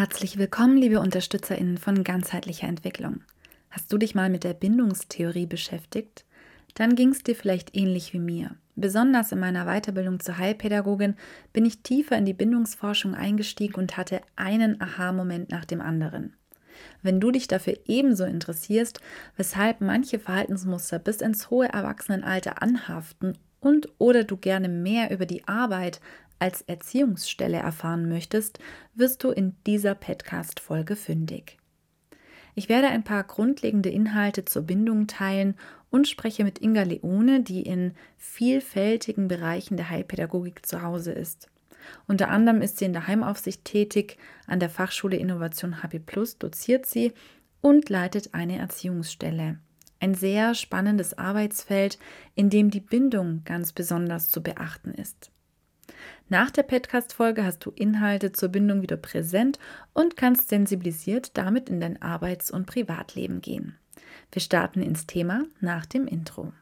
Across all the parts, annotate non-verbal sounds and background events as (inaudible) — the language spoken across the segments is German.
Herzlich willkommen, liebe UnterstützerInnen von ganzheitlicher Entwicklung. Hast du dich mal mit der Bindungstheorie beschäftigt? Dann ging es dir vielleicht ähnlich wie mir. Besonders in meiner Weiterbildung zur Heilpädagogin bin ich tiefer in die Bindungsforschung eingestiegen und hatte einen Aha-Moment nach dem anderen. Wenn du dich dafür ebenso interessierst, weshalb manche Verhaltensmuster bis ins hohe Erwachsenenalter anhaften und oder du gerne mehr über die Arbeit als Erziehungsstelle erfahren möchtest, wirst du in dieser Podcast-Folge fündig. Ich werde ein paar grundlegende Inhalte zur Bindung teilen und spreche mit Inga Leone, die in vielfältigen Bereichen der Heilpädagogik zu Hause ist. Unter anderem ist sie in der Heimaufsicht tätig, an der Fachschule Innovation HP Plus doziert sie und leitet eine Erziehungsstelle. Ein sehr spannendes Arbeitsfeld, in dem die Bindung ganz besonders zu beachten ist. Nach der Podcast-Folge hast du Inhalte zur Bindung wieder präsent und kannst sensibilisiert damit in dein Arbeits- und Privatleben gehen. Wir starten ins Thema nach dem Intro.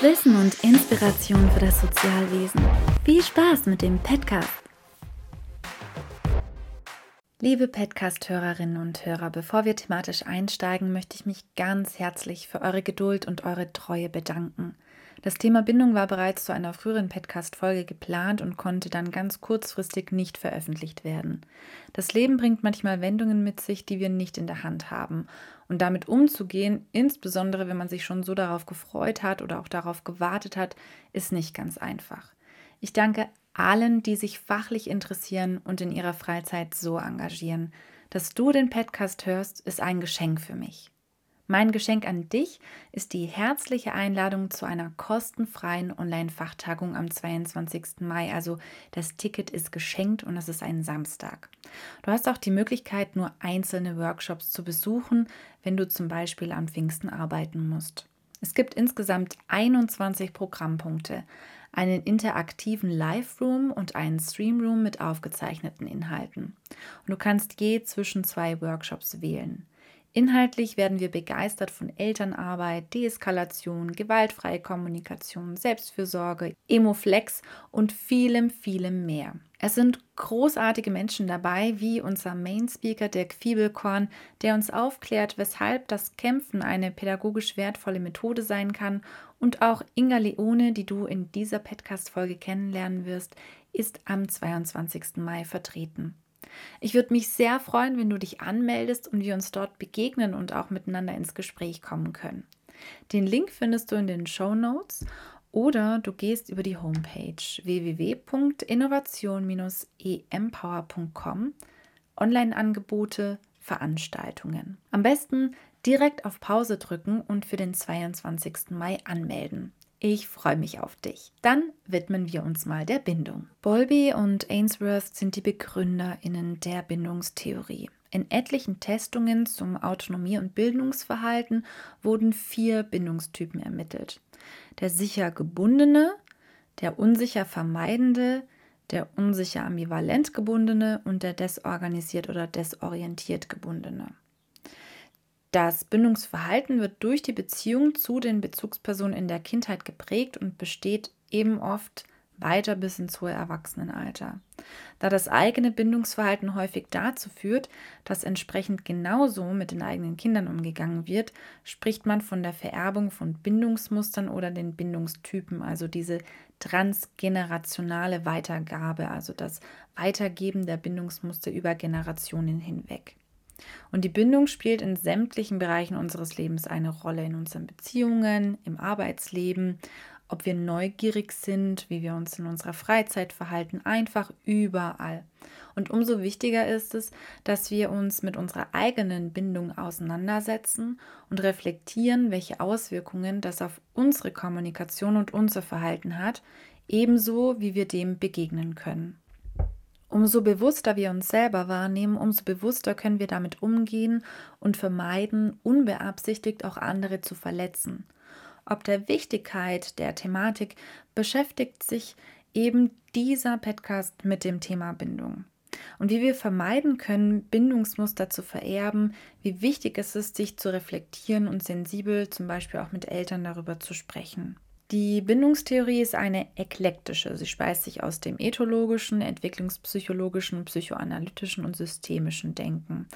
Wissen und Inspiration für das Sozialwesen. Viel Spaß mit dem Podcast. Liebe Podcast-Hörerinnen und Hörer, bevor wir thematisch einsteigen, möchte ich mich ganz herzlich für eure Geduld und eure Treue bedanken. Das Thema Bindung war bereits zu einer früheren Podcast-Folge geplant und konnte dann ganz kurzfristig nicht veröffentlicht werden. Das Leben bringt manchmal Wendungen mit sich, die wir nicht in der Hand haben. Und damit umzugehen, insbesondere wenn man sich schon so darauf gefreut hat oder auch darauf gewartet hat, ist nicht ganz einfach. Ich danke allen, die sich fachlich interessieren und in ihrer Freizeit so engagieren. Dass du den Podcast hörst, ist ein Geschenk für mich. Mein Geschenk an dich ist die herzliche Einladung zu einer kostenfreien Online-Fachtagung am 22. Mai. Also das Ticket ist geschenkt und es ist ein Samstag. Du hast auch die Möglichkeit, nur einzelne Workshops zu besuchen, wenn du zum Beispiel am Pfingsten arbeiten musst. Es gibt insgesamt 21 Programmpunkte einen interaktiven Live-Room und einen Stream-Room mit aufgezeichneten Inhalten. Und du kannst je zwischen zwei Workshops wählen. Inhaltlich werden wir begeistert von Elternarbeit, Deeskalation, gewaltfreie Kommunikation, Selbstfürsorge, Emoflex und vielem, vielem mehr. Es sind großartige Menschen dabei, wie unser Main Speaker Dirk Fiebelkorn, der uns aufklärt, weshalb das Kämpfen eine pädagogisch wertvolle Methode sein kann und auch Inga Leone, die du in dieser Podcast-Folge kennenlernen wirst, ist am 22. Mai vertreten. Ich würde mich sehr freuen, wenn du dich anmeldest und wir uns dort begegnen und auch miteinander ins Gespräch kommen können. Den Link findest du in den Show Notes oder du gehst über die Homepage www.innovation-empower.com, Online-Angebote, Veranstaltungen. Am besten direkt auf Pause drücken und für den 22. Mai anmelden. Ich freue mich auf dich. Dann widmen wir uns mal der Bindung. Bowlby und Ainsworth sind die BegründerInnen der Bindungstheorie. In etlichen Testungen zum Autonomie- und Bildungsverhalten wurden vier Bindungstypen ermittelt. Der sicher gebundene, der unsicher vermeidende, der unsicher ambivalent gebundene und der desorganisiert oder desorientiert gebundene. Das Bindungsverhalten wird durch die Beziehung zu den Bezugspersonen in der Kindheit geprägt und besteht eben oft weiter bis ins hohe Erwachsenenalter. Da das eigene Bindungsverhalten häufig dazu führt, dass entsprechend genauso mit den eigenen Kindern umgegangen wird, spricht man von der Vererbung von Bindungsmustern oder den Bindungstypen, also diese transgenerationale Weitergabe, also das Weitergeben der Bindungsmuster über Generationen hinweg. Und die Bindung spielt in sämtlichen Bereichen unseres Lebens eine Rolle, in unseren Beziehungen, im Arbeitsleben, ob wir neugierig sind, wie wir uns in unserer Freizeit verhalten, einfach überall. Und umso wichtiger ist es, dass wir uns mit unserer eigenen Bindung auseinandersetzen und reflektieren, welche Auswirkungen das auf unsere Kommunikation und unser Verhalten hat, ebenso wie wir dem begegnen können. Umso bewusster wir uns selber wahrnehmen, umso bewusster können wir damit umgehen und vermeiden, unbeabsichtigt auch andere zu verletzen. Ob der Wichtigkeit der Thematik beschäftigt sich eben dieser Podcast mit dem Thema Bindung. Und wie wir vermeiden können, Bindungsmuster zu vererben, wie wichtig es ist, sich zu reflektieren und sensibel zum Beispiel auch mit Eltern darüber zu sprechen. Die Bindungstheorie ist eine eklektische. Sie speist sich aus dem ethologischen, entwicklungspsychologischen, psychoanalytischen und systemischen Denken.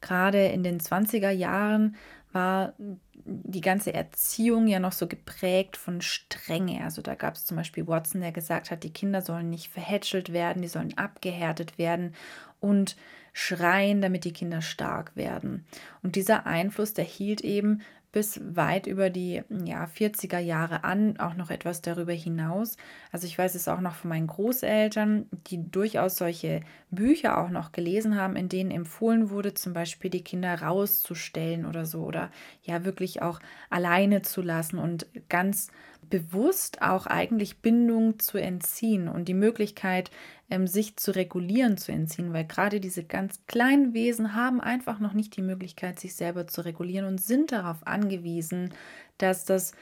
Gerade in den 20er Jahren war die ganze Erziehung ja noch so geprägt von Strenge. Also da gab es zum Beispiel Watson, der gesagt hat, die Kinder sollen nicht verhätschelt werden, die sollen abgehärtet werden und schreien, damit die Kinder stark werden. Und dieser Einfluss, der hielt eben bis weit über die ja, 40er Jahre an, auch noch etwas darüber hinaus. Also ich weiß es auch noch von meinen Großeltern, die durchaus solche Bücher auch noch gelesen haben, in denen empfohlen wurde, zum Beispiel die Kinder rauszustellen oder so oder ja wirklich auch alleine zu lassen und ganz bewusst auch eigentlich Bindung zu entziehen und die Möglichkeit, ähm, sich zu regulieren, zu entziehen, weil gerade diese ganz kleinen Wesen haben einfach noch nicht die Möglichkeit, sich selber zu regulieren und sind darauf angewiesen, dass das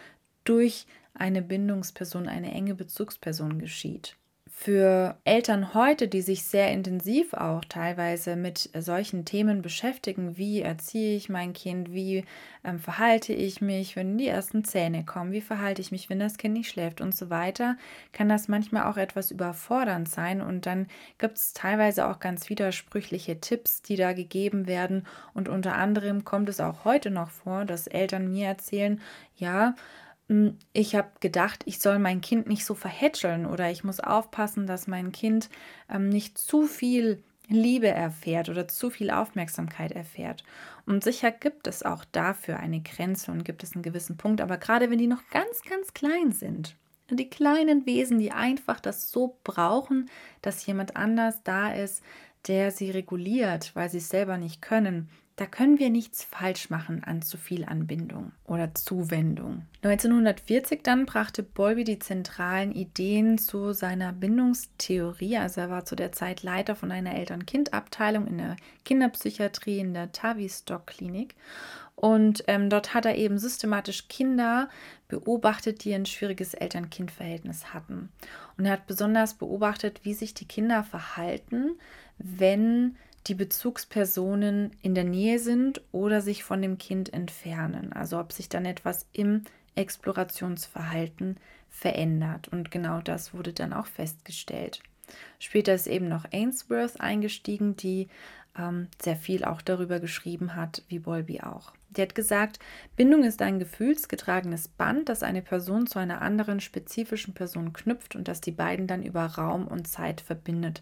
durch eine Bindungsperson, eine enge Bezugsperson geschieht für Eltern heute, die sich sehr intensiv auch teilweise mit solchen Themen beschäftigen, wie erziehe ich mein Kind, wie ähm, verhalte ich mich, wenn die ersten Zähne kommen, wie verhalte ich mich, wenn das Kind nicht schläft und so weiter, kann das manchmal auch etwas überfordernd sein. Und dann gibt es teilweise auch ganz widersprüchliche Tipps, die da gegeben werden. Und unter anderem kommt es auch heute noch vor, dass Eltern mir erzählen, ja, ich habe gedacht, ich soll mein Kind nicht so verhätscheln oder ich muss aufpassen, dass mein Kind ähm, nicht zu viel Liebe erfährt oder zu viel Aufmerksamkeit erfährt. Und sicher gibt es auch dafür eine Grenze und gibt es einen gewissen Punkt, aber gerade wenn die noch ganz, ganz klein sind, die kleinen Wesen, die einfach das so brauchen, dass jemand anders da ist, der sie reguliert, weil sie es selber nicht können, da können wir nichts falsch machen an zu viel Anbindung oder Zuwendung. 1940 dann brachte Bowlby die zentralen Ideen zu seiner Bindungstheorie. Also er war zu der Zeit Leiter von einer Eltern-Kind-Abteilung in der Kinderpsychiatrie in der Tavistock-Klinik. Und ähm, dort hat er eben systematisch Kinder beobachtet, die ein schwieriges Eltern-Kind-Verhältnis hatten. Und er hat besonders beobachtet, wie sich die Kinder verhalten, wenn die Bezugspersonen in der Nähe sind oder sich von dem Kind entfernen. Also ob sich dann etwas im Explorationsverhalten verändert. Und genau das wurde dann auch festgestellt. Später ist eben noch Ainsworth eingestiegen, die ähm, sehr viel auch darüber geschrieben hat, wie Bolby auch. Die hat gesagt, Bindung ist ein gefühlsgetragenes Band, das eine Person zu einer anderen spezifischen Person knüpft und das die beiden dann über Raum und Zeit verbindet.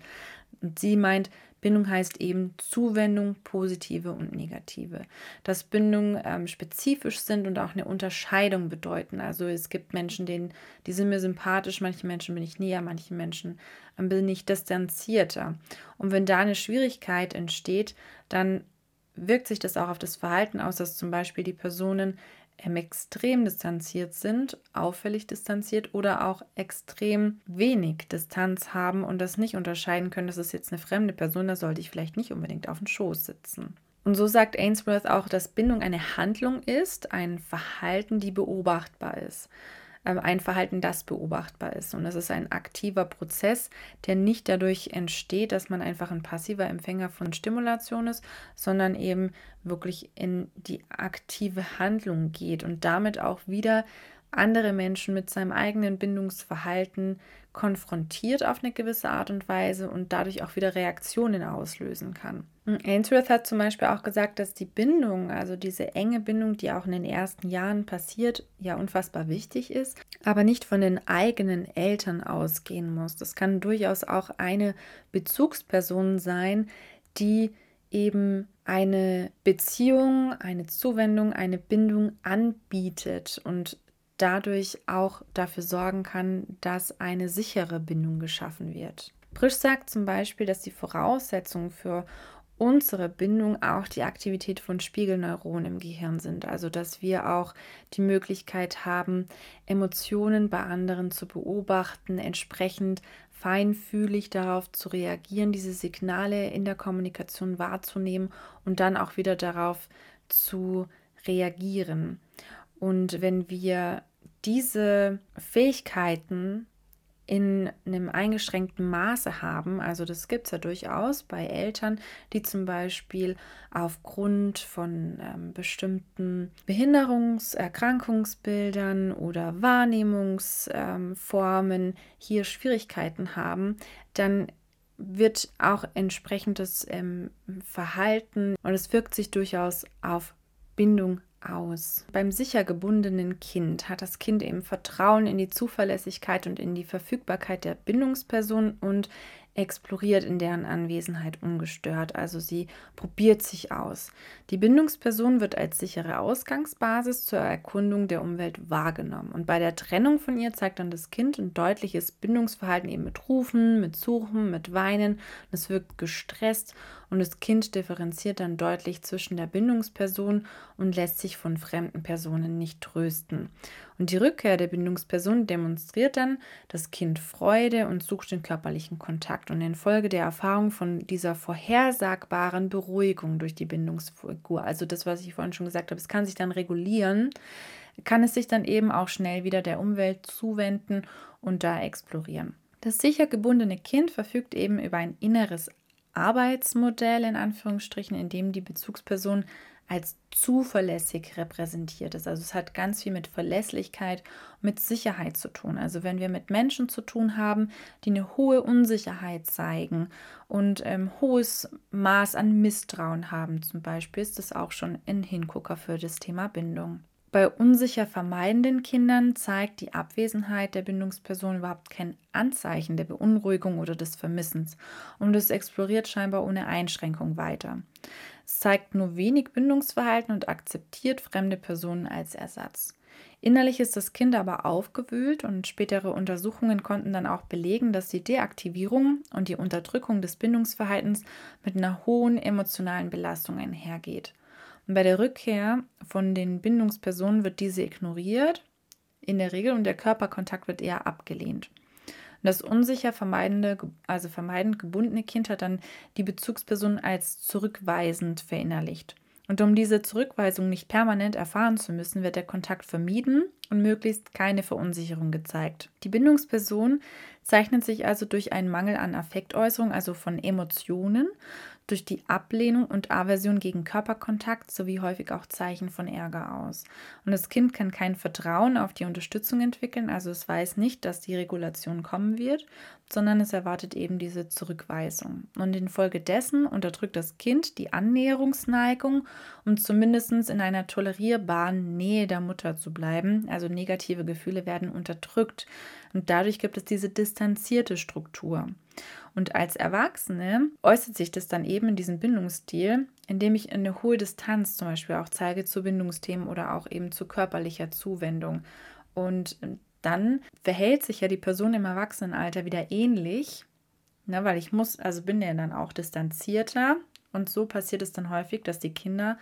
Und sie meint, Bindung heißt eben Zuwendung, positive und negative. Dass Bindungen ähm, spezifisch sind und auch eine Unterscheidung bedeuten. Also es gibt Menschen, denen, die sind mir sympathisch, manche Menschen bin ich näher, manche Menschen ähm, bin ich distanzierter. Und wenn da eine Schwierigkeit entsteht, dann wirkt sich das auch auf das Verhalten aus, dass zum Beispiel die Personen extrem distanziert sind, auffällig distanziert oder auch extrem wenig Distanz haben und das nicht unterscheiden können, das ist jetzt eine fremde Person, da sollte ich vielleicht nicht unbedingt auf dem Schoß sitzen. Und so sagt Ainsworth auch, dass Bindung eine Handlung ist, ein Verhalten, die beobachtbar ist. Ähm, ein Verhalten, das beobachtbar ist. Und das ist ein aktiver Prozess, der nicht dadurch entsteht, dass man einfach ein passiver Empfänger von Stimulation ist, sondern eben wirklich in die aktive Handlung geht und damit auch wieder andere Menschen mit seinem eigenen Bindungsverhalten konfrontiert auf eine gewisse Art und Weise und dadurch auch wieder Reaktionen auslösen kann. Ainsworth hat zum Beispiel auch gesagt, dass die Bindung, also diese enge Bindung, die auch in den ersten Jahren passiert, ja unfassbar wichtig ist, aber nicht von den eigenen Eltern ausgehen muss. Das kann durchaus auch eine Bezugsperson sein, die eben eine Beziehung, eine Zuwendung, eine Bindung anbietet und dadurch auch dafür sorgen kann, dass eine sichere Bindung geschaffen wird. Prisch sagt zum Beispiel, dass die Voraussetzungen für unsere Bindung auch die Aktivität von Spiegelneuronen im Gehirn sind. Also dass wir auch die Möglichkeit haben, Emotionen bei anderen zu beobachten, entsprechend feinfühlig darauf zu reagieren, diese Signale in der Kommunikation wahrzunehmen und dann auch wieder darauf zu reagieren. Und wenn wir diese Fähigkeiten in einem eingeschränkten Maße haben. Also das gibt es ja durchaus bei Eltern, die zum Beispiel aufgrund von ähm, bestimmten Behinderungs-, Erkrankungsbildern oder Wahrnehmungsformen ähm, hier Schwierigkeiten haben, dann wird auch entsprechendes ähm, Verhalten und es wirkt sich durchaus auf Bindung aus. Beim sicher gebundenen Kind hat das Kind eben Vertrauen in die Zuverlässigkeit und in die Verfügbarkeit der Bindungsperson und exploriert in deren Anwesenheit ungestört, also sie probiert sich aus. Die Bindungsperson wird als sichere Ausgangsbasis zur Erkundung der Umwelt wahrgenommen. Und bei der Trennung von ihr zeigt dann das Kind ein deutliches Bindungsverhalten eben mit Rufen, mit Suchen, mit Weinen. Es wirkt gestresst und das Kind differenziert dann deutlich zwischen der Bindungsperson und lässt sich von fremden Personen nicht trösten. Und die Rückkehr der Bindungsperson demonstriert dann das Kind Freude und sucht den körperlichen Kontakt. Und infolge der Erfahrung von dieser vorhersagbaren Beruhigung durch die Bindungsfigur, also das, was ich vorhin schon gesagt habe, es kann sich dann regulieren, kann es sich dann eben auch schnell wieder der Umwelt zuwenden und da explorieren. Das sicher gebundene Kind verfügt eben über ein inneres Arbeitsmodell in Anführungsstrichen, in dem die Bezugsperson als zuverlässig repräsentiert ist. Also es hat ganz viel mit Verlässlichkeit, mit Sicherheit zu tun. Also wenn wir mit Menschen zu tun haben, die eine hohe Unsicherheit zeigen und ähm, hohes Maß an Misstrauen haben zum Beispiel, ist das auch schon ein Hingucker für das Thema Bindung. Bei unsicher vermeidenden Kindern zeigt die Abwesenheit der Bindungsperson überhaupt kein Anzeichen der Beunruhigung oder des Vermissens und es exploriert scheinbar ohne Einschränkung weiter. Es zeigt nur wenig Bindungsverhalten und akzeptiert fremde Personen als Ersatz. Innerlich ist das Kind aber aufgewühlt und spätere Untersuchungen konnten dann auch belegen, dass die Deaktivierung und die Unterdrückung des Bindungsverhaltens mit einer hohen emotionalen Belastung einhergeht. Und bei der Rückkehr von den Bindungspersonen wird diese ignoriert, in der Regel, und der Körperkontakt wird eher abgelehnt. Und das unsicher vermeidende, also vermeidend gebundene Kind hat dann die Bezugsperson als zurückweisend verinnerlicht. Und um diese Zurückweisung nicht permanent erfahren zu müssen, wird der Kontakt vermieden und möglichst keine Verunsicherung gezeigt. Die Bindungsperson zeichnet sich also durch einen Mangel an Affektäußerung, also von Emotionen, durch die Ablehnung und Aversion gegen Körperkontakt sowie häufig auch Zeichen von Ärger aus. Und das Kind kann kein Vertrauen auf die Unterstützung entwickeln, also es weiß nicht, dass die Regulation kommen wird, sondern es erwartet eben diese Zurückweisung. Und infolgedessen unterdrückt das Kind die Annäherungsneigung, um zumindest in einer tolerierbaren Nähe der Mutter zu bleiben. Also negative Gefühle werden unterdrückt und dadurch gibt es diese distanzierte Struktur. Und als Erwachsene äußert sich das dann eben in diesem Bindungsstil, indem ich eine hohe Distanz zum Beispiel auch zeige zu Bindungsthemen oder auch eben zu körperlicher Zuwendung. Und dann verhält sich ja die Person im Erwachsenenalter wieder ähnlich, ne, weil ich muss, also bin ja dann auch distanzierter. Und so passiert es dann häufig, dass die Kinder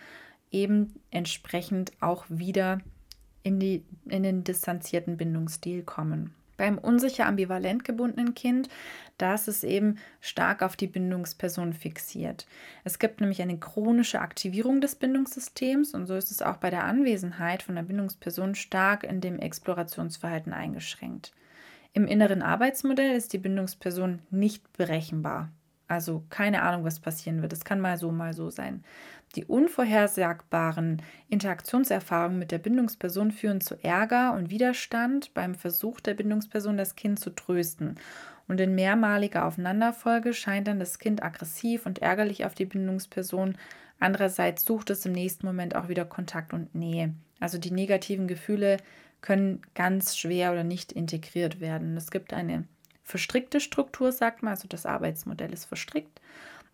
eben entsprechend auch wieder in, die, in den distanzierten Bindungsstil kommen. Beim unsicher ambivalent gebundenen Kind, da ist es eben stark auf die Bindungsperson fixiert. Es gibt nämlich eine chronische Aktivierung des Bindungssystems und so ist es auch bei der Anwesenheit von der Bindungsperson stark in dem Explorationsverhalten eingeschränkt. Im inneren Arbeitsmodell ist die Bindungsperson nicht berechenbar. Also keine Ahnung, was passieren wird. Es kann mal so, mal so sein. Die unvorhersagbaren Interaktionserfahrungen mit der Bindungsperson führen zu Ärger und Widerstand beim Versuch der Bindungsperson, das Kind zu trösten. Und in mehrmaliger Aufeinanderfolge scheint dann das Kind aggressiv und ärgerlich auf die Bindungsperson. Andererseits sucht es im nächsten Moment auch wieder Kontakt und Nähe. Also die negativen Gefühle können ganz schwer oder nicht integriert werden. Es gibt eine verstrickte Struktur, sagt man, also das Arbeitsmodell ist verstrickt.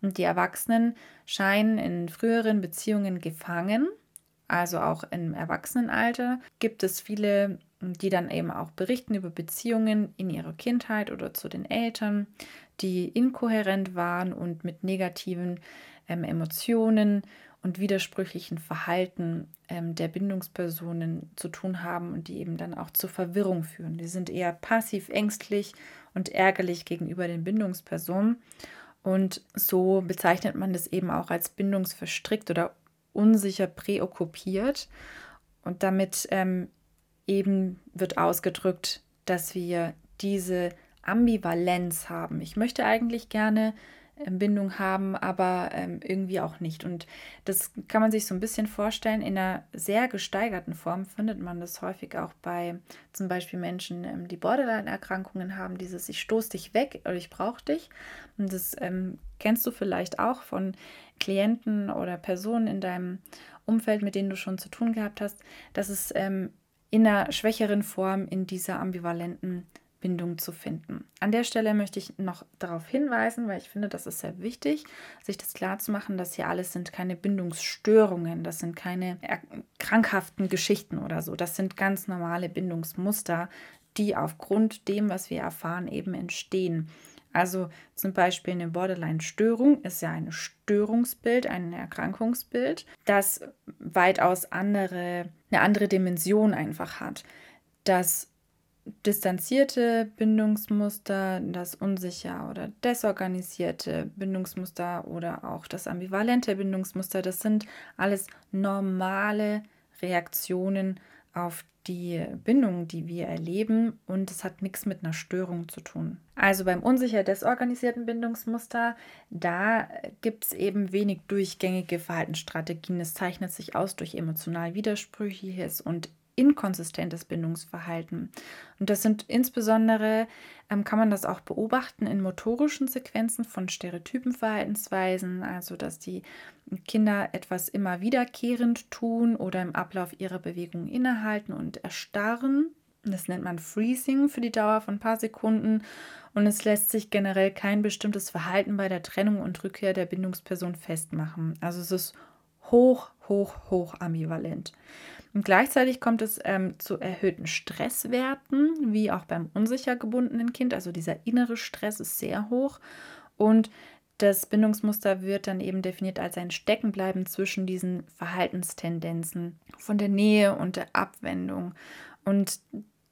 Und die Erwachsenen scheinen in früheren Beziehungen gefangen, also auch im Erwachsenenalter gibt es viele, die dann eben auch berichten über Beziehungen in ihrer Kindheit oder zu den Eltern, die inkohärent waren und mit negativen ähm, Emotionen und widersprüchlichen Verhalten ähm, der Bindungspersonen zu tun haben und die eben dann auch zur Verwirrung führen. Die sind eher passiv ängstlich und ärgerlich gegenüber den Bindungspersonen. Und so bezeichnet man das eben auch als bindungsverstrickt oder unsicher präokkupiert. Und damit ähm, eben wird ausgedrückt, dass wir diese Ambivalenz haben. Ich möchte eigentlich gerne Bindung haben, aber ähm, irgendwie auch nicht. Und das kann man sich so ein bisschen vorstellen. In einer sehr gesteigerten Form findet man das häufig auch bei zum Beispiel Menschen, ähm, die Borderline-Erkrankungen haben, dieses Ich stoße dich weg oder ich brauche dich. Und das ähm, kennst du vielleicht auch von Klienten oder Personen in deinem Umfeld, mit denen du schon zu tun gehabt hast, dass es ähm, in einer schwächeren Form in dieser ambivalenten Bindung zu finden. An der Stelle möchte ich noch darauf hinweisen, weil ich finde, das ist sehr wichtig, sich das klar zu machen, dass hier alles sind keine Bindungsstörungen, das sind keine krankhaften Geschichten oder so. Das sind ganz normale Bindungsmuster, die aufgrund dem, was wir erfahren, eben entstehen. Also zum Beispiel eine Borderline-Störung ist ja ein Störungsbild, ein Erkrankungsbild, das weitaus andere, eine andere Dimension einfach hat. Das distanzierte Bindungsmuster, das unsicher oder desorganisierte Bindungsmuster oder auch das ambivalente Bindungsmuster, das sind alles normale Reaktionen auf die Bindung, die wir erleben und es hat nichts mit einer Störung zu tun. Also beim unsicher desorganisierten Bindungsmuster, da gibt es eben wenig durchgängige Verhaltensstrategien. Es zeichnet sich aus durch emotional widersprüchliches und inkonsistentes Bindungsverhalten. Und das sind insbesondere, ähm, kann man das auch beobachten in motorischen Sequenzen von stereotypen Verhaltensweisen, also dass die Kinder etwas immer wiederkehrend tun oder im Ablauf ihrer Bewegung innehalten und erstarren. Das nennt man Freezing für die Dauer von ein paar Sekunden. Und es lässt sich generell kein bestimmtes Verhalten bei der Trennung und Rückkehr der Bindungsperson festmachen. Also es ist hoch, hoch, hoch ambivalent. Und gleichzeitig kommt es ähm, zu erhöhten Stresswerten, wie auch beim unsicher gebundenen Kind. Also dieser innere Stress ist sehr hoch. Und das Bindungsmuster wird dann eben definiert als ein Steckenbleiben zwischen diesen Verhaltenstendenzen von der Nähe und der Abwendung. Und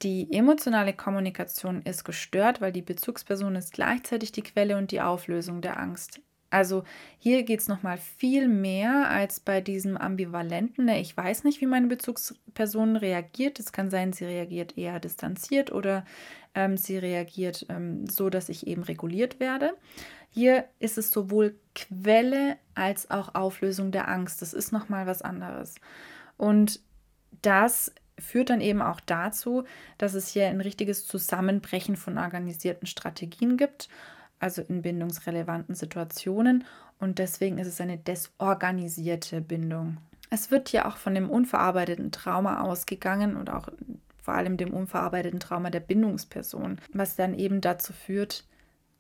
die emotionale Kommunikation ist gestört, weil die Bezugsperson ist gleichzeitig die Quelle und die Auflösung der Angst. Also hier geht es nochmal viel mehr als bei diesem ambivalenten. Ne, ich weiß nicht, wie meine Bezugsperson reagiert. Es kann sein, sie reagiert eher distanziert oder ähm, sie reagiert ähm, so, dass ich eben reguliert werde. Hier ist es sowohl Quelle als auch Auflösung der Angst. Das ist nochmal was anderes. Und das führt dann eben auch dazu, dass es hier ein richtiges Zusammenbrechen von organisierten Strategien gibt also in bindungsrelevanten Situationen. Und deswegen ist es eine desorganisierte Bindung. Es wird hier auch von dem unverarbeiteten Trauma ausgegangen und auch vor allem dem unverarbeiteten Trauma der Bindungsperson, was dann eben dazu führt,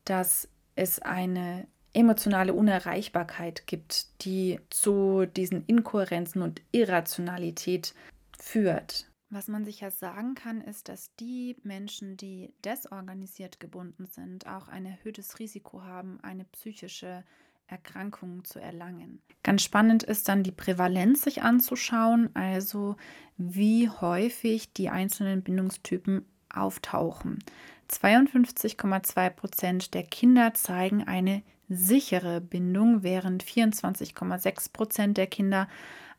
dass es eine emotionale Unerreichbarkeit gibt, die zu diesen Inkohärenzen und Irrationalität führt. Was man sicher sagen kann, ist, dass die Menschen, die desorganisiert gebunden sind, auch ein erhöhtes Risiko haben, eine psychische Erkrankung zu erlangen. Ganz spannend ist dann die Prävalenz sich anzuschauen, also wie häufig die einzelnen Bindungstypen auftauchen. 52,2 Prozent der Kinder zeigen eine sichere Bindung, während 24,6 Prozent der Kinder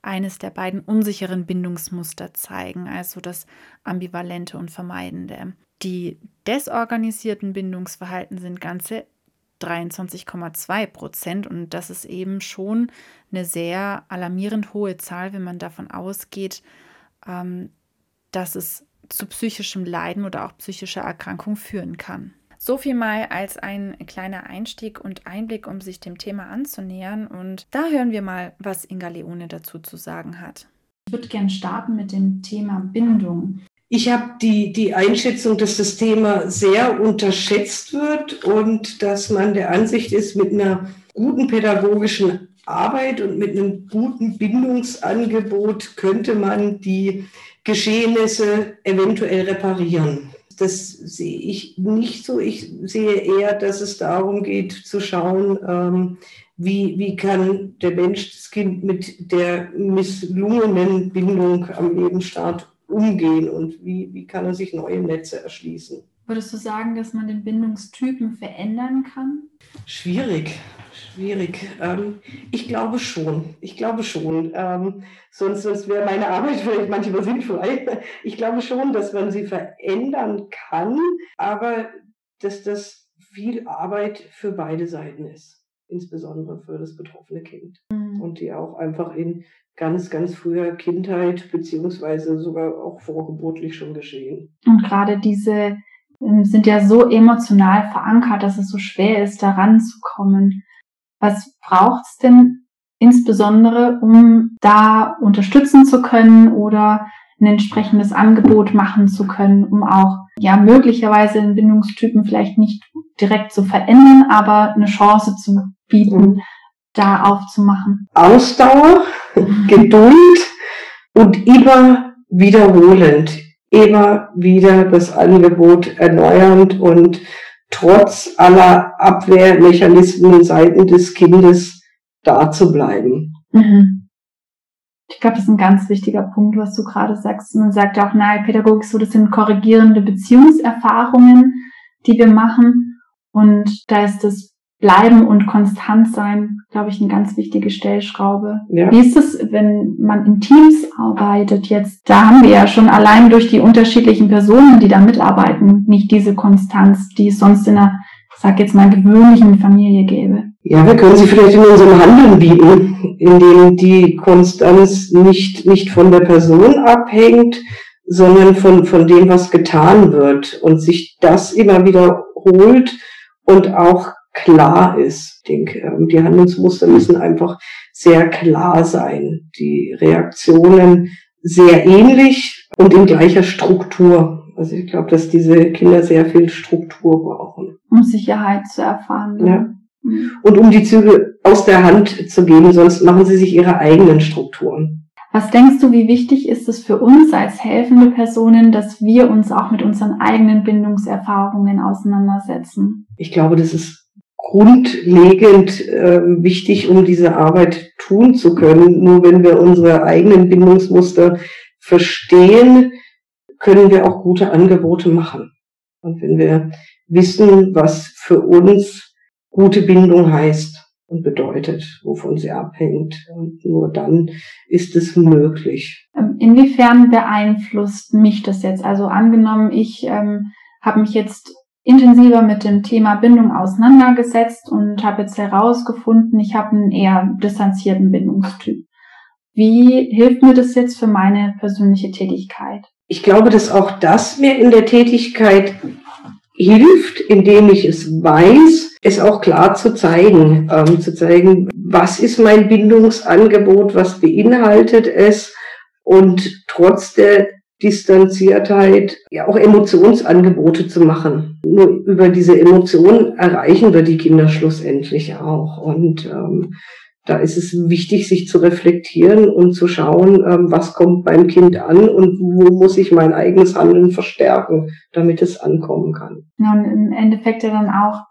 eines der beiden unsicheren Bindungsmuster zeigen, also das ambivalente und vermeidende. Die desorganisierten Bindungsverhalten sind ganze 23,2 Prozent und das ist eben schon eine sehr alarmierend hohe Zahl, wenn man davon ausgeht, ähm, dass es zu psychischem Leiden oder auch psychischer Erkrankung führen kann. So viel mal als ein kleiner Einstieg und Einblick, um sich dem Thema anzunähern. Und da hören wir mal, was Inga Leone dazu zu sagen hat. Ich würde gerne starten mit dem Thema Bindung. Ich habe die, die Einschätzung, dass das Thema sehr unterschätzt wird und dass man der Ansicht ist, mit einer guten pädagogischen Arbeit und mit einem guten Bindungsangebot könnte man die Geschehnisse eventuell reparieren das sehe ich nicht so. Ich sehe eher, dass es darum geht zu schauen, ähm, wie, wie kann der Mensch, das Kind mit der misslungenen Bindung am Lebensstart umgehen und wie, wie kann er sich neue Netze erschließen. Würdest du sagen, dass man den Bindungstypen verändern kann? Schwierig schwierig. Ähm, ich glaube schon. Ich glaube schon. Ähm, sonst sonst wäre meine Arbeit (laughs) vielleicht manchmal sinnvoll. Ich glaube schon, dass man sie verändern kann. Aber dass das viel Arbeit für beide Seiten ist, insbesondere für das betroffene Kind. Mhm. Und die auch einfach in ganz, ganz früher Kindheit beziehungsweise sogar auch vorgeburtlich schon geschehen. Und gerade diese sind ja so emotional verankert, dass es so schwer ist, da ranzukommen. Was braucht's denn insbesondere, um da unterstützen zu können oder ein entsprechendes Angebot machen zu können, um auch ja möglicherweise den Bindungstypen vielleicht nicht direkt zu verändern, aber eine Chance zu bieten, da aufzumachen. Ausdauer, (laughs) Geduld und immer wiederholend, immer wieder das Angebot erneuernd und trotz aller Abwehrmechanismen seiten des Kindes da zu bleiben. Mhm. Ich glaube, das ist ein ganz wichtiger Punkt, was du gerade sagst. Man sagt auch, nahe Pädagogik so, das sind korrigierende Beziehungserfahrungen, die wir machen. Und da ist das Bleiben und konstant sein, glaube ich, eine ganz wichtige Stellschraube. Ja. Wie ist es, wenn man in Teams arbeitet jetzt? Da haben wir ja schon allein durch die unterschiedlichen Personen, die da mitarbeiten, nicht diese Konstanz, die es sonst in einer, sag jetzt mal, gewöhnlichen Familie gäbe. Ja, wir können sie vielleicht in unserem Handeln bieten, indem die Konstanz nicht, nicht von der Person abhängt, sondern von, von dem, was getan wird und sich das immer wiederholt und auch klar ist. Ich denke, ähm, die Handlungsmuster müssen einfach sehr klar sein. Die Reaktionen sehr ähnlich und in gleicher Struktur. Also ich glaube, dass diese Kinder sehr viel Struktur brauchen. Um Sicherheit zu erfahren. Ne? Ja. Mhm. Und um die Züge aus der Hand zu geben, sonst machen sie sich ihre eigenen Strukturen. Was denkst du, wie wichtig ist es für uns als helfende Personen, dass wir uns auch mit unseren eigenen Bindungserfahrungen auseinandersetzen? Ich glaube, das ist grundlegend äh, wichtig, um diese Arbeit tun zu können. Nur wenn wir unsere eigenen Bindungsmuster verstehen, können wir auch gute Angebote machen. Und wenn wir wissen, was für uns gute Bindung heißt und bedeutet, wovon sie abhängt, und nur dann ist es möglich. Ähm, inwiefern beeinflusst mich das jetzt? Also angenommen, ich ähm, habe mich jetzt intensiver mit dem Thema Bindung auseinandergesetzt und habe jetzt herausgefunden, ich habe einen eher distanzierten Bindungstyp. Wie hilft mir das jetzt für meine persönliche Tätigkeit? Ich glaube, dass auch das mir in der Tätigkeit hilft, indem ich es weiß, es auch klar zu zeigen, ähm, zu zeigen, was ist mein Bindungsangebot, was beinhaltet es und trotz der Distanziertheit, ja auch Emotionsangebote zu machen. Nur über diese Emotionen erreichen wir die Kinder schlussendlich auch. Und ähm, da ist es wichtig, sich zu reflektieren und zu schauen, ähm, was kommt beim Kind an und wo muss ich mein eigenes Handeln verstärken, damit es ankommen kann. Und im Endeffekt ja dann auch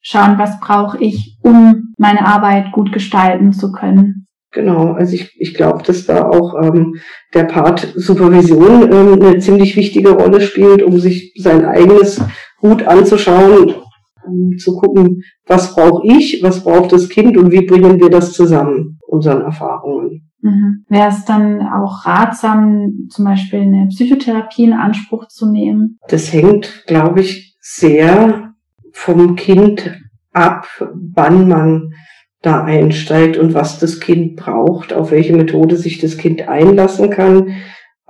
schauen, was brauche ich, um meine Arbeit gut gestalten zu können. Genau, also ich, ich glaube, dass da auch ähm, der Part Supervision ähm, eine ziemlich wichtige Rolle spielt, um sich sein eigenes gut anzuschauen, um zu gucken, was brauche ich, was braucht das Kind und wie bringen wir das zusammen, unseren Erfahrungen. Mhm. Wäre es dann auch ratsam, zum Beispiel eine Psychotherapie in Anspruch zu nehmen? Das hängt, glaube ich, sehr vom Kind ab, wann man da einsteigt und was das Kind braucht, auf welche Methode sich das Kind einlassen kann.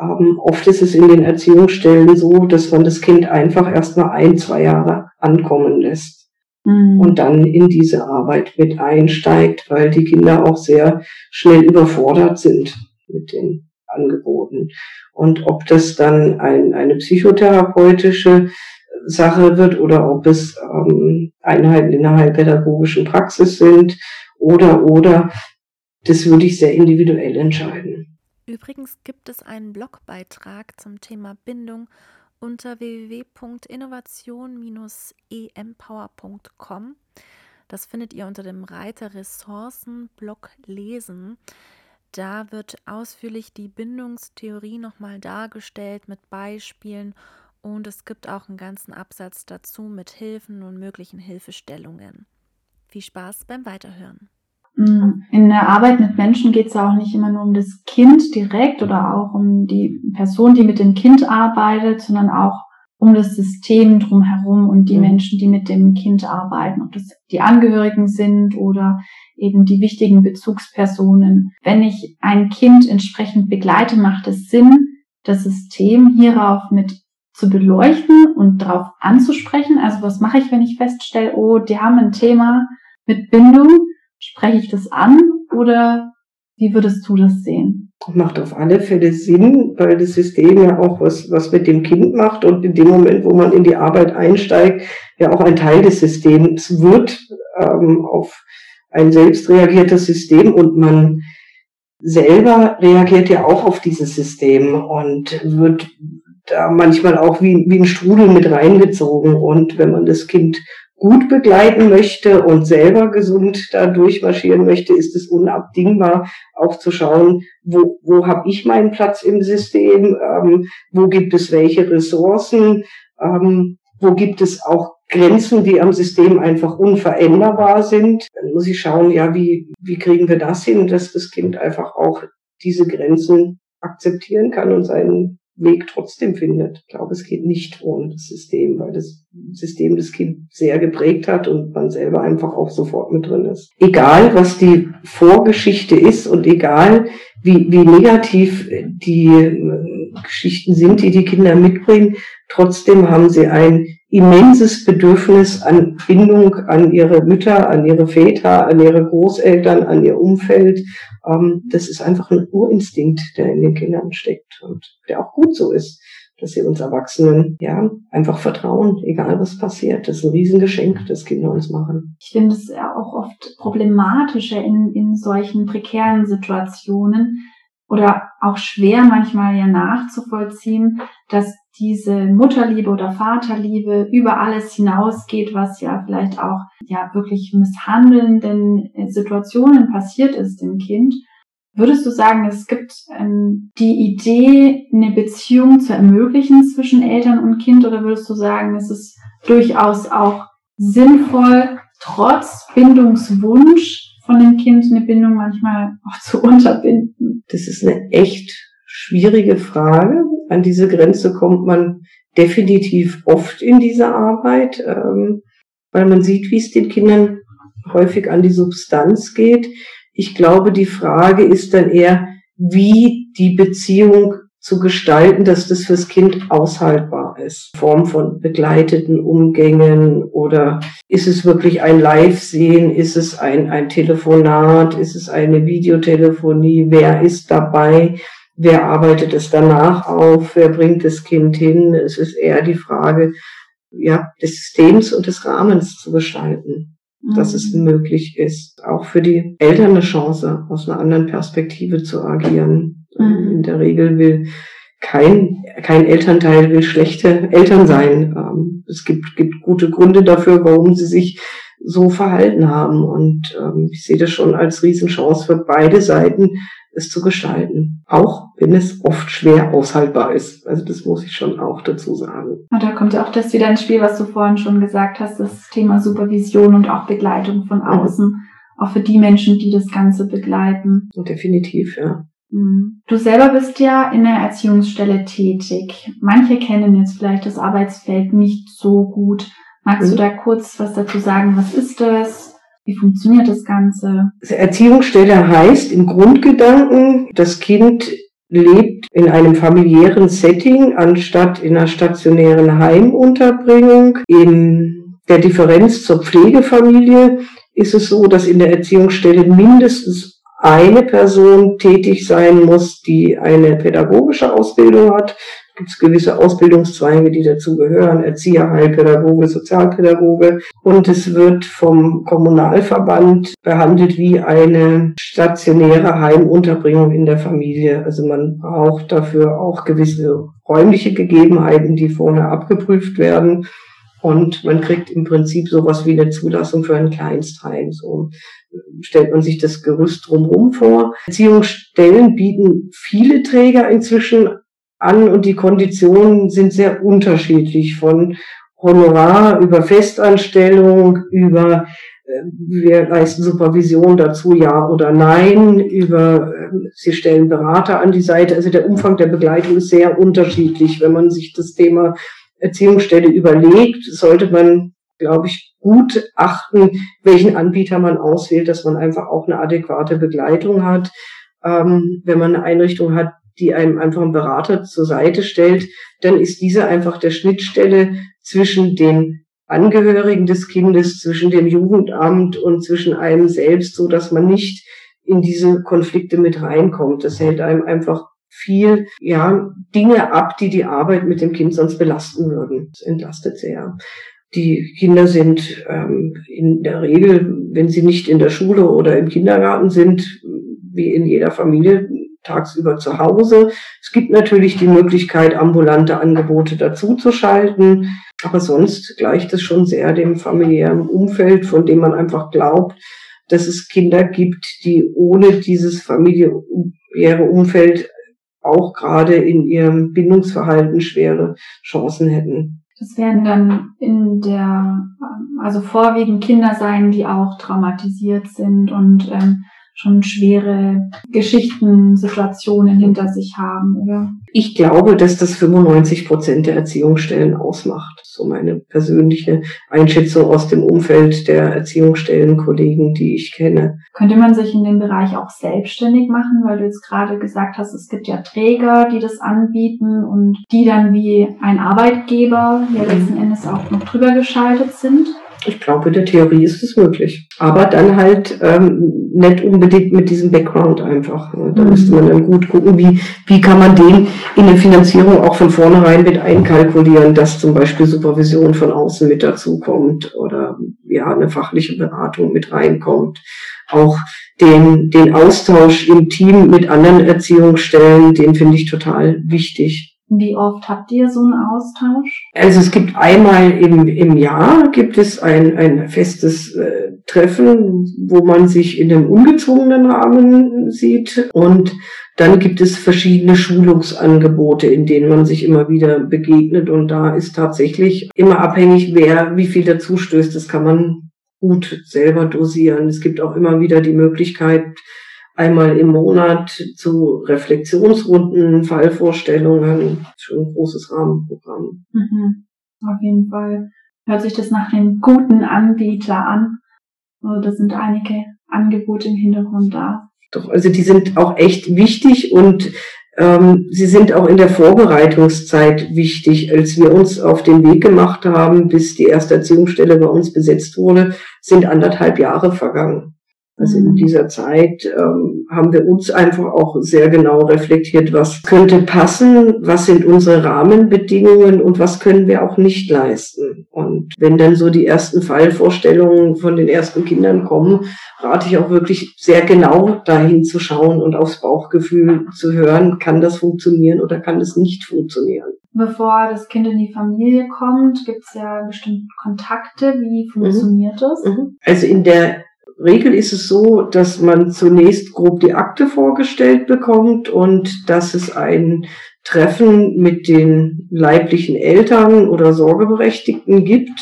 Ähm, oft ist es in den Erziehungsstellen so, dass man das Kind einfach erst mal ein, zwei Jahre ankommen lässt mhm. und dann in diese Arbeit mit einsteigt, weil die Kinder auch sehr schnell überfordert sind mit den Angeboten. Und ob das dann ein, eine psychotherapeutische Sache wird oder ob es ähm, Einheiten in der heilpädagogischen Praxis sind oder, oder, das würde ich sehr individuell entscheiden. Übrigens gibt es einen Blogbeitrag zum Thema Bindung unter www.innovation-empower.com. Das findet ihr unter dem Reiter Ressourcen Blog lesen. Da wird ausführlich die Bindungstheorie nochmal dargestellt mit Beispielen und es gibt auch einen ganzen Absatz dazu mit Hilfen und möglichen Hilfestellungen. Viel Spaß beim Weiterhören. Mm, in der Arbeit mit Menschen geht es auch nicht immer nur um das Kind direkt oder auch um die Person, die mit dem Kind arbeitet, sondern auch um das System drumherum und die. Menschen, die mit dem Kind arbeiten, ob das die Angehörigen sind oder eben die wichtigen Bezugspersonen. Wenn ich ein Kind entsprechend begleite, macht es Sinn, das System hierauf mit zu beleuchten und darauf anzusprechen. Also was mache ich, wenn ich feststelle, oh, die haben ein Thema mit Bindung, spreche ich das an oder wie würdest du das sehen? Macht auf alle Fälle Sinn, weil das System ja auch was, was mit dem Kind macht und in dem Moment, wo man in die Arbeit einsteigt, ja auch ein Teil des Systems wird, ähm, auf ein selbst reagiertes System und man selber reagiert ja auch auf dieses System und wird da manchmal auch wie, wie ein Strudel mit reingezogen. Und wenn man das Kind gut begleiten möchte und selber gesund da durchmarschieren möchte, ist es unabdingbar, auch zu schauen, wo, wo habe ich meinen Platz im System, ähm, wo gibt es welche Ressourcen, ähm, wo gibt es auch Grenzen, die am System einfach unveränderbar sind. Dann muss ich schauen, ja, wie, wie kriegen wir das hin, dass das Kind einfach auch diese Grenzen akzeptieren kann und seinen Weg trotzdem findet. Ich glaube, es geht nicht ohne das System, weil das System das Kind sehr geprägt hat und man selber einfach auch sofort mit drin ist. Egal, was die Vorgeschichte ist und egal, wie, wie negativ die Geschichten sind, die die Kinder mitbringen, trotzdem haben sie ein immenses Bedürfnis an Bindung an ihre Mütter, an ihre Väter, an ihre Großeltern, an ihr Umfeld. Ähm, das ist einfach ein Urinstinkt, der in den Kindern steckt und der auch gut so ist, dass sie uns Erwachsenen ja einfach vertrauen, egal was passiert. Das ist ein Riesengeschenk, das Kinder uns machen. Ich finde es ja auch oft problematischer in, in solchen prekären Situationen, oder auch schwer manchmal ja nachzuvollziehen, dass diese Mutterliebe oder Vaterliebe über alles hinausgeht, was ja vielleicht auch ja wirklich misshandelnden Situationen passiert ist dem Kind. Würdest du sagen, es gibt ähm, die Idee, eine Beziehung zu ermöglichen zwischen Eltern und Kind, oder würdest du sagen, es ist durchaus auch sinnvoll, trotz Bindungswunsch von dem Kind eine Bindung manchmal auch zu unterbinden? Das ist eine echt schwierige Frage. An diese Grenze kommt man definitiv oft in dieser Arbeit, ähm, weil man sieht, wie es den Kindern häufig an die Substanz geht. Ich glaube, die Frage ist dann eher, wie die Beziehung zu gestalten, dass das fürs Kind aushaltbar ist. Form von begleiteten Umgängen oder ist es wirklich ein Live-Sehen? Ist es ein, ein Telefonat? Ist es eine Videotelefonie? Wer ist dabei? Wer arbeitet es danach auf? Wer bringt das Kind hin? Es ist eher die Frage, ja, des Systems und des Rahmens zu gestalten dass es mhm. möglich ist, auch für die Eltern eine Chance, aus einer anderen Perspektive zu agieren. Mhm. In der Regel will kein, kein Elternteil will schlechte Eltern sein. Ähm, es gibt, gibt gute Gründe dafür, warum sie sich so verhalten haben. Und ähm, ich sehe das schon als Riesenchance für beide Seiten, es zu gestalten. Auch wenn es oft schwer aushaltbar ist. Also das muss ich schon auch dazu sagen. Und da kommt ja auch das wieder ins Spiel, was du vorhin schon gesagt hast, das Thema Supervision und auch Begleitung von außen. Mhm. Auch für die Menschen, die das Ganze begleiten. Definitiv, ja. Mhm. Du selber bist ja in der Erziehungsstelle tätig. Manche kennen jetzt vielleicht das Arbeitsfeld nicht so gut. Magst mhm. du da kurz was dazu sagen? Was ist das? Wie funktioniert das Ganze? Erziehungsstelle heißt im Grundgedanken, das Kind lebt in einem familiären Setting anstatt in einer stationären Heimunterbringung. In der Differenz zur Pflegefamilie ist es so, dass in der Erziehungsstelle mindestens eine Person tätig sein muss, die eine pädagogische Ausbildung hat. Es gibt gewisse Ausbildungszweige, die dazu gehören, Erzieher, Heilpädagoge, Sozialpädagoge. Und es wird vom Kommunalverband behandelt wie eine stationäre Heimunterbringung in der Familie. Also man braucht dafür auch gewisse räumliche Gegebenheiten, die vorher abgeprüft werden. Und man kriegt im Prinzip sowas wie eine Zulassung für ein Kleinstheim. So stellt man sich das Gerüst drumherum vor. Erziehungsstellen bieten viele Träger inzwischen an und die Konditionen sind sehr unterschiedlich von Honorar über Festanstellung, über äh, wir leisten Supervision dazu, ja oder nein, über äh, sie stellen Berater an die Seite. Also der Umfang der Begleitung ist sehr unterschiedlich, wenn man sich das Thema Erziehungsstelle überlegt, sollte man, glaube ich, gut achten, welchen Anbieter man auswählt, dass man einfach auch eine adäquate Begleitung hat. Ähm, wenn man eine Einrichtung hat, die einem einfach einen Berater zur Seite stellt, dann ist diese einfach der Schnittstelle zwischen den Angehörigen des Kindes, zwischen dem Jugendamt und zwischen einem selbst, so dass man nicht in diese Konflikte mit reinkommt. Das hält einem einfach viel, ja, Dinge ab, die die Arbeit mit dem Kind sonst belasten würden. Das entlastet sehr. Die Kinder sind ähm, in der Regel, wenn sie nicht in der Schule oder im Kindergarten sind, wie in jeder Familie, tagsüber zu Hause. Es gibt natürlich die Möglichkeit, ambulante Angebote dazuzuschalten, aber sonst gleicht es schon sehr dem familiären Umfeld, von dem man einfach glaubt, dass es Kinder gibt, die ohne dieses familiäre Umfeld auch gerade in ihrem Bindungsverhalten schwere Chancen hätten. Das werden dann in der, also vorwiegend Kinder sein, die auch traumatisiert sind und ähm, schon schwere Geschichten, Situationen hinter sich haben, oder? Ich glaube, dass das 95 Prozent der Erziehungsstellen ausmacht. So meine persönliche Einschätzung aus dem Umfeld der Erziehungsstellenkollegen, die ich kenne. Könnte man sich in dem Bereich auch selbstständig machen, weil du jetzt gerade gesagt hast, es gibt ja Träger, die das anbieten und die dann wie ein Arbeitgeber ja letzten Endes auch noch drüber geschaltet sind? Ich glaube, in der Theorie ist es möglich. Aber dann halt ähm, nicht unbedingt mit diesem Background einfach. Da mhm. müsste man dann gut gucken, wie, wie kann man den in der Finanzierung auch von vornherein mit einkalkulieren, dass zum Beispiel Supervision von außen mit dazukommt oder ja, eine fachliche Beratung mit reinkommt. Auch den, den Austausch im Team mit anderen Erziehungsstellen, den finde ich total wichtig. Wie oft habt ihr so einen Austausch? Also es gibt einmal im, im Jahr gibt es ein, ein festes äh, Treffen, wo man sich in einem ungezwungenen Rahmen sieht und dann gibt es verschiedene Schulungsangebote, in denen man sich immer wieder begegnet und da ist tatsächlich immer abhängig, wer wie viel dazu stößt. Das kann man gut selber dosieren. Es gibt auch immer wieder die Möglichkeit, einmal im Monat zu Reflexionsrunden, Fallvorstellungen, schon ein großes Rahmenprogramm. Mhm. Auf jeden Fall hört sich das nach einem guten Anbieter an. Also da sind einige Angebote im Hintergrund da. Doch, also die sind auch echt wichtig und ähm, sie sind auch in der Vorbereitungszeit wichtig. Als wir uns auf den Weg gemacht haben, bis die erste Erziehungsstelle bei uns besetzt wurde, sind anderthalb Jahre vergangen. Also in mhm. dieser Zeit ähm, haben wir uns einfach auch sehr genau reflektiert, was könnte passen, was sind unsere Rahmenbedingungen und was können wir auch nicht leisten. Und wenn dann so die ersten Fallvorstellungen von den ersten Kindern kommen, rate ich auch wirklich sehr genau dahin zu schauen und aufs Bauchgefühl zu hören, kann das funktionieren oder kann es nicht funktionieren. Bevor das Kind in die Familie kommt, gibt es ja bestimmte Kontakte. Wie funktioniert mhm. das? Mhm. Also in der Regel ist es so, dass man zunächst grob die Akte vorgestellt bekommt und dass es ein Treffen mit den leiblichen Eltern oder Sorgeberechtigten gibt.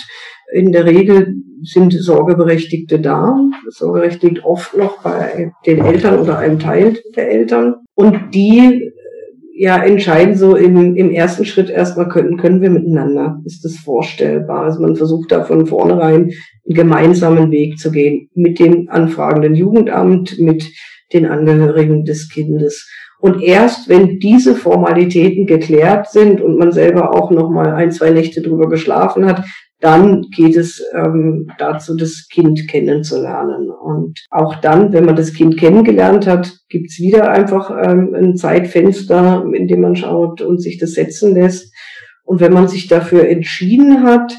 In der Regel sind Sorgeberechtigte da, Sorgeberechtigt oft noch bei den Eltern oder einem Teil der Eltern. Und die ja entscheiden so im, im ersten Schritt erstmal können, können wir miteinander. Ist das vorstellbar? Also man versucht da von vornherein einen gemeinsamen Weg zu gehen mit dem anfragenden Jugendamt, mit den Angehörigen des Kindes. Und erst wenn diese Formalitäten geklärt sind und man selber auch noch mal ein, zwei Nächte drüber geschlafen hat, dann geht es ähm, dazu, das Kind kennenzulernen. Und auch dann, wenn man das Kind kennengelernt hat, gibt's wieder einfach ähm, ein Zeitfenster, in dem man schaut und sich das setzen lässt. Und wenn man sich dafür entschieden hat,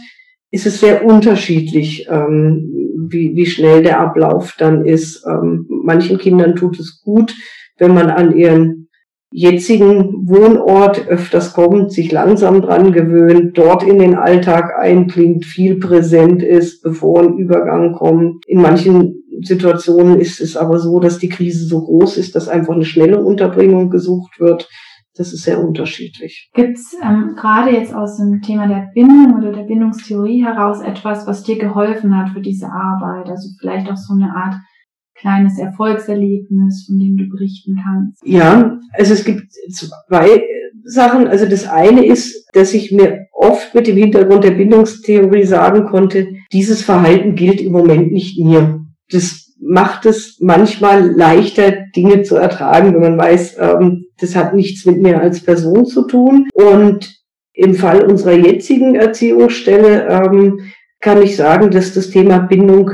ist es sehr unterschiedlich, ähm, wie, wie schnell der Ablauf dann ist. Ähm, manchen Kindern tut es gut, wenn man an ihren jetzigen Wohnort öfters kommt, sich langsam dran gewöhnt, dort in den Alltag einklingt, viel präsent ist, bevor ein Übergang kommt. In manchen Situationen ist es aber so, dass die Krise so groß ist, dass einfach eine schnelle Unterbringung gesucht wird. Das ist sehr unterschiedlich. Gibt es ähm, gerade jetzt aus dem Thema der Bindung oder der Bindungstheorie heraus etwas, was dir geholfen hat für diese Arbeit? Also vielleicht auch so eine Art kleines Erfolgserlebnis, von dem du berichten kannst? Ja, also es gibt zwei Sachen. Also das eine ist, dass ich mir oft mit dem Hintergrund der Bindungstheorie sagen konnte, dieses Verhalten gilt im Moment nicht mir. Das macht es manchmal leichter, Dinge zu ertragen, wenn man weiß, ähm, das hat nichts mit mir als Person zu tun. Und im Fall unserer jetzigen Erziehungsstelle ähm, kann ich sagen, dass das Thema Bindung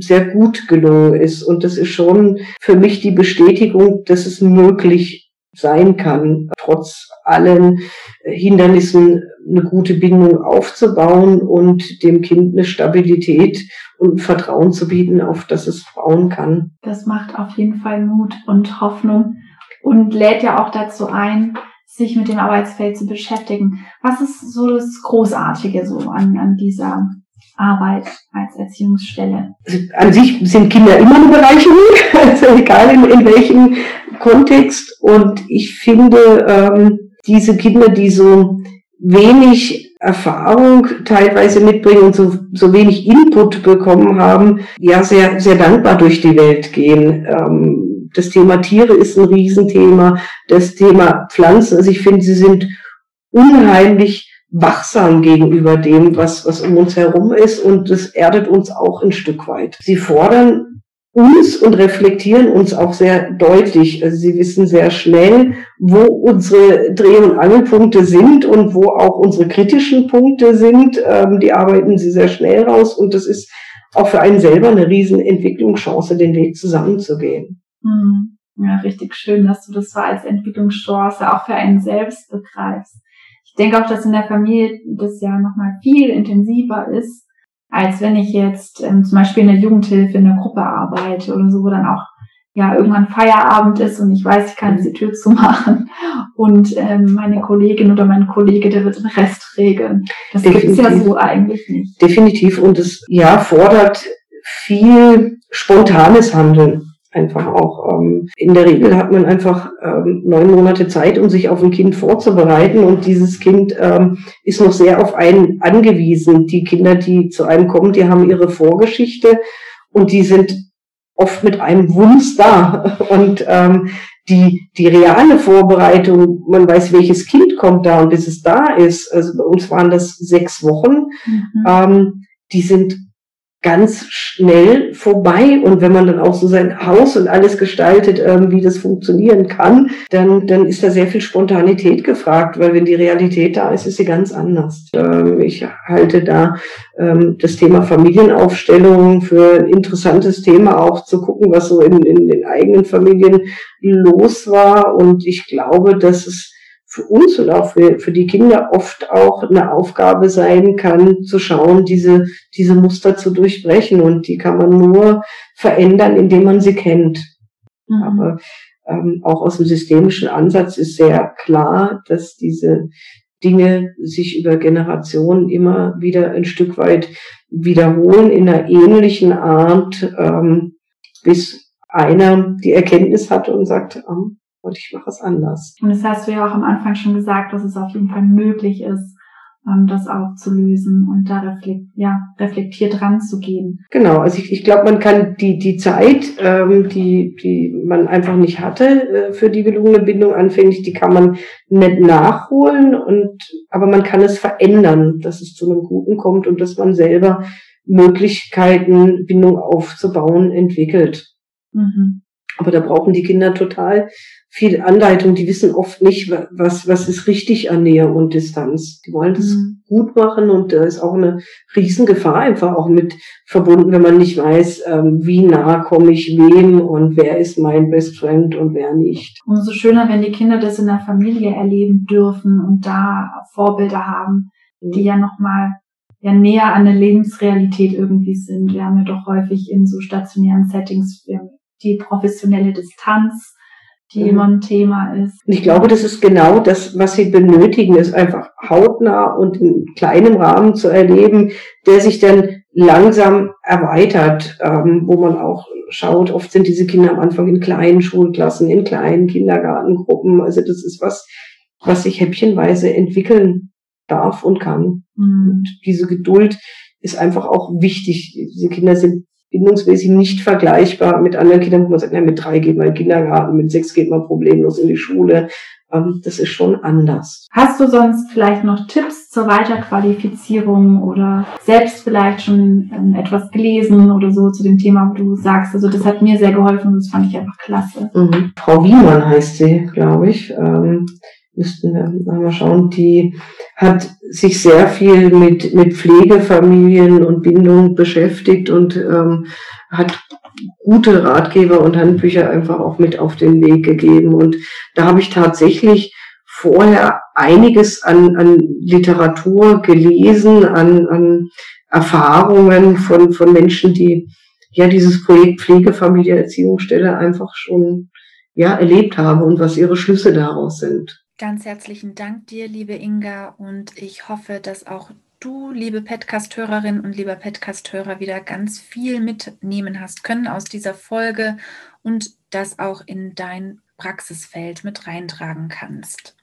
sehr gut gelungen ist. Und das ist schon für mich die Bestätigung, dass es möglich sein kann, trotz allen Hindernissen eine gute Bindung aufzubauen und dem Kind eine Stabilität und Vertrauen zu bieten, auf das es bauen kann. Das macht auf jeden Fall Mut und Hoffnung und lädt ja auch dazu ein, sich mit dem Arbeitsfeld zu beschäftigen. Was ist so das Großartige so an, an dieser Arbeit als Erziehungsstelle? Also an sich sind Kinder immer eine Bereicherung, (laughs) also egal in, in welchem Kontext. Und ich finde, ähm, diese Kinder, die so wenig Erfahrung teilweise mitbringen und so, so wenig Input bekommen haben, ja sehr, sehr dankbar durch die Welt gehen. Ähm, das Thema Tiere ist ein Riesenthema, das Thema Pflanzen. Also ich finde, sie sind unheimlich wachsam gegenüber dem, was, was um uns herum ist und das erdet uns auch ein Stück weit. Sie fordern uns und reflektieren uns auch sehr deutlich. Also sie wissen sehr schnell, wo unsere Dreh- und Angelpunkte sind und wo auch unsere kritischen Punkte sind. Ähm, die arbeiten sie sehr schnell raus und das ist auch für einen selber eine riesen Entwicklungschance, den Weg zusammenzugehen. Hm. Ja, richtig schön, dass du das so als Entwicklungschance auch für einen selbst begreifst. Ich denke auch, dass in der Familie das ja nochmal viel intensiver ist, als wenn ich jetzt ähm, zum Beispiel in der Jugendhilfe in der Gruppe arbeite oder so, wo dann auch ja irgendwann Feierabend ist und ich weiß, ich kann jetzt die Tür zumachen und ähm, meine Kollegin oder mein Kollege, der wird den Rest regeln. Das gibt es ja so eigentlich nicht. Definitiv und es ja fordert viel spontanes Handeln einfach auch. Ähm, in der Regel hat man einfach ähm, neun Monate Zeit, um sich auf ein Kind vorzubereiten und dieses Kind ähm, ist noch sehr auf einen angewiesen. Die Kinder, die zu einem kommen, die haben ihre Vorgeschichte und die sind oft mit einem Wunsch da (laughs) und ähm, die, die reale Vorbereitung, man weiß, welches Kind kommt da und bis es da ist, also bei uns waren das sechs Wochen, mhm. ähm, die sind ganz schnell vorbei. Und wenn man dann auch so sein Haus und alles gestaltet, ähm, wie das funktionieren kann, dann, dann ist da sehr viel Spontanität gefragt, weil wenn die Realität da ist, ist sie ganz anders. Ähm, ich halte da ähm, das Thema Familienaufstellung für ein interessantes Thema, auch zu gucken, was so in, in den eigenen Familien los war. Und ich glaube, dass es für uns und auch für, für die Kinder oft auch eine Aufgabe sein kann, zu schauen, diese, diese Muster zu durchbrechen. Und die kann man nur verändern, indem man sie kennt. Mhm. Aber ähm, auch aus dem systemischen Ansatz ist sehr klar, dass diese Dinge sich über Generationen immer wieder ein Stück weit wiederholen in einer ähnlichen Art, ähm, bis einer die Erkenntnis hat und sagt, oh, und ich mache es anders. Und das hast du ja auch am Anfang schon gesagt, dass es auf jeden Fall möglich ist, ähm, das aufzulösen und da reflekt, ja, reflektiert ranzugehen. Genau, also ich, ich glaube, man kann die, die Zeit, ähm, die, die man einfach nicht hatte äh, für die gelungene Bindung anfänglich, die kann man nicht nachholen und aber man kann es verändern, dass es zu einem Guten kommt und dass man selber Möglichkeiten, Bindung aufzubauen, entwickelt. Mhm. Aber da brauchen die Kinder total viel Anleitung. Die wissen oft nicht, was, was ist richtig an Nähe und Distanz. Die wollen das mhm. gut machen und da ist auch eine Riesengefahr einfach auch mit verbunden, wenn man nicht weiß, ähm, wie nah komme ich wem und wer ist mein Best Friend und wer nicht. Umso schöner, wenn die Kinder das in der Familie erleben dürfen und da Vorbilder haben, mhm. die ja nochmal ja näher an der Lebensrealität irgendwie sind. Wir haben ja doch häufig in so stationären Settings die professionelle Distanz, die mhm. immer ein Thema ist. Und ich glaube, das ist genau das, was sie benötigen, ist einfach hautnah und in kleinem Rahmen zu erleben, der sich dann langsam erweitert, ähm, wo man auch schaut, oft sind diese Kinder am Anfang in kleinen Schulklassen, in kleinen Kindergartengruppen. Also das ist was, was sich häppchenweise entwickeln darf und kann. Mhm. Und diese Geduld ist einfach auch wichtig. Diese Kinder sind bindungsmäßig nicht vergleichbar mit anderen Kindern, wo man sagt, na, mit drei geht man in den Kindergarten, mit sechs geht man problemlos in die Schule. Ähm, das ist schon anders. Hast du sonst vielleicht noch Tipps zur Weiterqualifizierung oder selbst vielleicht schon ähm, etwas gelesen oder so zu dem Thema, wo du sagst, also das hat mir sehr geholfen und das fand ich einfach klasse. Mhm. Frau Wiemann heißt sie, glaube ich. Ähm, müssten wir mal schauen, die hat sich sehr viel mit, mit Pflegefamilien und Bindung beschäftigt und ähm, hat gute Ratgeber und Handbücher einfach auch mit auf den Weg gegeben. Und da habe ich tatsächlich vorher einiges an, an Literatur gelesen, an, an Erfahrungen von, von Menschen, die ja dieses Projekt Pflegefamilie Erziehungsstelle einfach schon ja erlebt haben und was ihre Schlüsse daraus sind. Ganz herzlichen Dank dir, liebe Inga, und ich hoffe, dass auch du, liebe Podcast-Hörerin und lieber Podcast-Hörer, wieder ganz viel mitnehmen hast können aus dieser Folge und das auch in dein Praxisfeld mit reintragen kannst.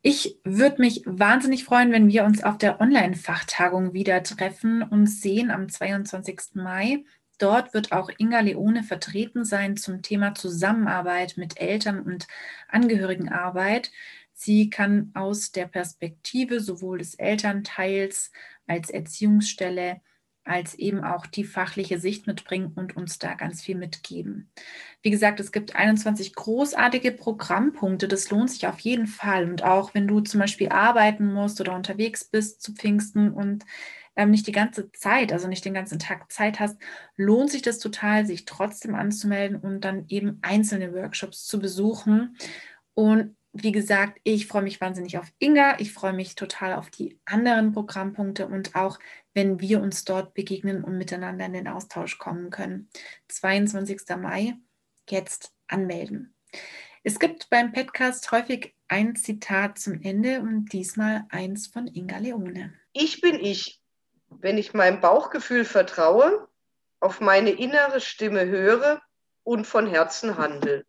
Ich würde mich wahnsinnig freuen, wenn wir uns auf der Online-Fachtagung wieder treffen und sehen am 22. Mai. Dort wird auch Inga Leone vertreten sein zum Thema Zusammenarbeit mit Eltern und Angehörigenarbeit. Sie kann aus der Perspektive sowohl des Elternteils als Erziehungsstelle als eben auch die fachliche Sicht mitbringen und uns da ganz viel mitgeben. Wie gesagt, es gibt 21 großartige Programmpunkte. Das lohnt sich auf jeden Fall. Und auch wenn du zum Beispiel arbeiten musst oder unterwegs bist zu Pfingsten und ähm, nicht die ganze Zeit, also nicht den ganzen Tag Zeit hast, lohnt sich das total, sich trotzdem anzumelden und dann eben einzelne Workshops zu besuchen. Und wie gesagt, ich freue mich wahnsinnig auf Inga. Ich freue mich total auf die anderen Programmpunkte und auch, wenn wir uns dort begegnen und miteinander in den Austausch kommen können. 22. Mai, jetzt anmelden. Es gibt beim Podcast häufig ein Zitat zum Ende und diesmal eins von Inga Leone. Ich bin ich wenn ich meinem Bauchgefühl vertraue, auf meine innere Stimme höre und von Herzen handle.